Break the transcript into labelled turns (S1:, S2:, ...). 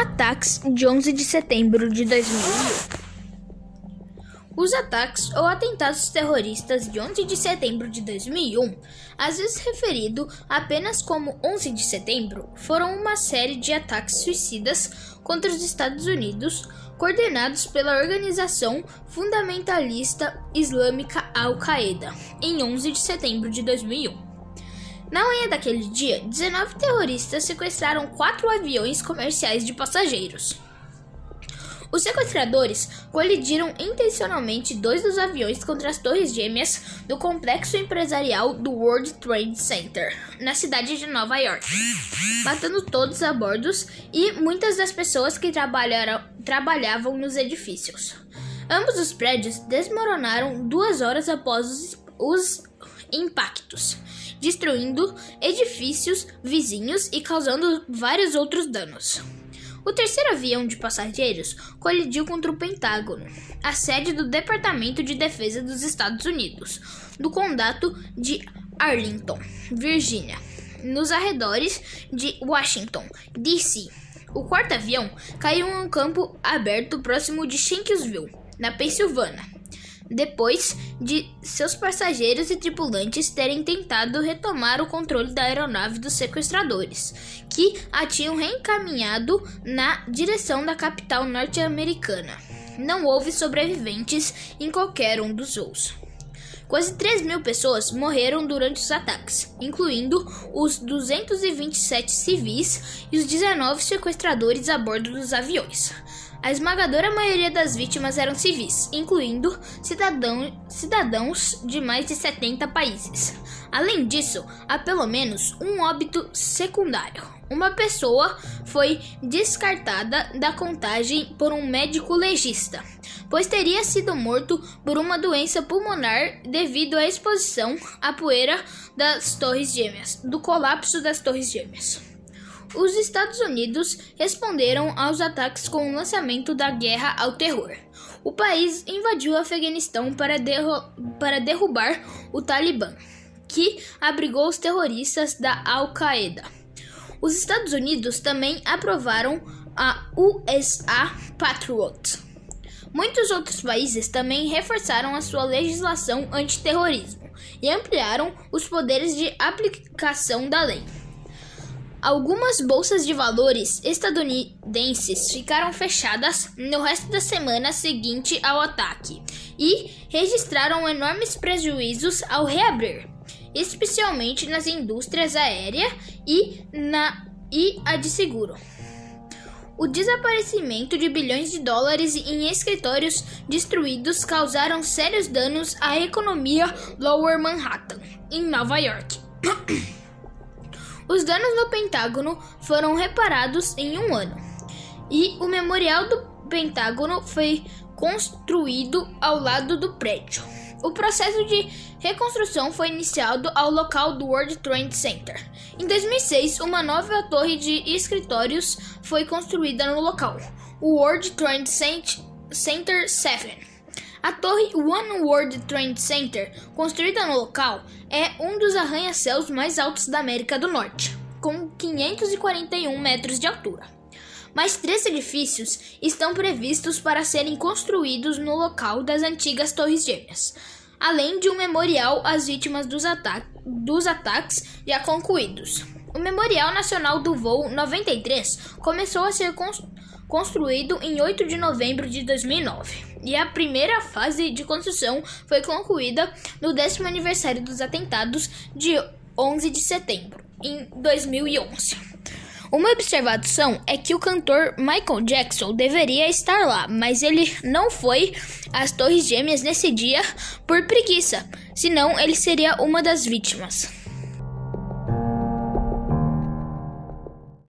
S1: Ataques de 11 de setembro de 2001. Os ataques ou atentados terroristas de 11 de setembro de 2001, às vezes referido apenas como 11 de setembro, foram uma série de ataques suicidas contra os Estados Unidos, coordenados pela organização fundamentalista islâmica Al-Qaeda, em 11 de setembro de 2001. Na manhã daquele dia, 19 terroristas sequestraram quatro aviões comerciais de passageiros. Os sequestradores colidiram intencionalmente dois dos aviões contra as torres gêmeas do complexo empresarial do World Trade Center, na cidade de Nova York, matando todos a bordo e muitas das pessoas que trabalhavam nos edifícios. Ambos os prédios desmoronaram duas horas após os, os impactos destruindo edifícios vizinhos e causando vários outros danos. O terceiro avião de passageiros colidiu contra o Pentágono, a sede do Departamento de Defesa dos Estados Unidos, no condado de Arlington, Virgínia, nos arredores de Washington, D.C. O quarto avião caiu em um campo aberto próximo de Shanksville, na Pensilvânia depois de seus passageiros e tripulantes terem tentado retomar o controle da aeronave dos sequestradores, que a tinham reencaminhado na direção da capital norte-americana. Não houve sobreviventes em qualquer um dos voos. Quase 3 mil pessoas morreram durante os ataques, incluindo os 227 civis e os 19 sequestradores a bordo dos aviões. A esmagadora maioria das vítimas eram civis, incluindo cidadão, cidadãos de mais de 70 países. Além disso, há pelo menos um óbito secundário. Uma pessoa foi descartada da contagem por um médico legista, pois teria sido morto por uma doença pulmonar devido à exposição à poeira das Torres Gêmeas, do colapso das Torres Gêmeas. Os Estados Unidos responderam aos ataques com o lançamento da Guerra ao Terror. O país invadiu o Afeganistão para, derru para derrubar o Talibã, que abrigou os terroristas da Al-Qaeda. Os Estados Unidos também aprovaram a USA Patriot. Muitos outros países também reforçaram a sua legislação antiterrorismo e ampliaram os poderes de aplicação da lei. Algumas bolsas de valores estadunidenses ficaram fechadas no resto da semana seguinte ao ataque e registraram enormes prejuízos ao reabrir, especialmente nas indústrias aérea e na e a de seguro. O desaparecimento de bilhões de dólares em escritórios destruídos causaram sérios danos à economia Lower Manhattan, em Nova York. Os danos no Pentágono foram reparados em um ano, e o memorial do Pentágono foi construído ao lado do prédio. O processo de reconstrução foi iniciado ao local do World Trade Center. Em 2006, uma nova torre de escritórios foi construída no local, o World Trade Center 7. A torre One World Trade Center, construída no local, é um dos arranha-céus mais altos da América do Norte, com 541 metros de altura. Mais três edifícios estão previstos para serem construídos no local das antigas Torres Gêmeas, além de um memorial às vítimas dos, ata dos ataques já concluídos. O Memorial Nacional do Voo 93 começou a ser construído em 8 de novembro de 2009, e a primeira fase de construção foi concluída no décimo aniversário dos atentados de 11 de setembro, em 2011. Uma observação é que o cantor Michael Jackson deveria estar lá, mas ele não foi às Torres Gêmeas nesse dia por preguiça, senão ele seria uma das vítimas.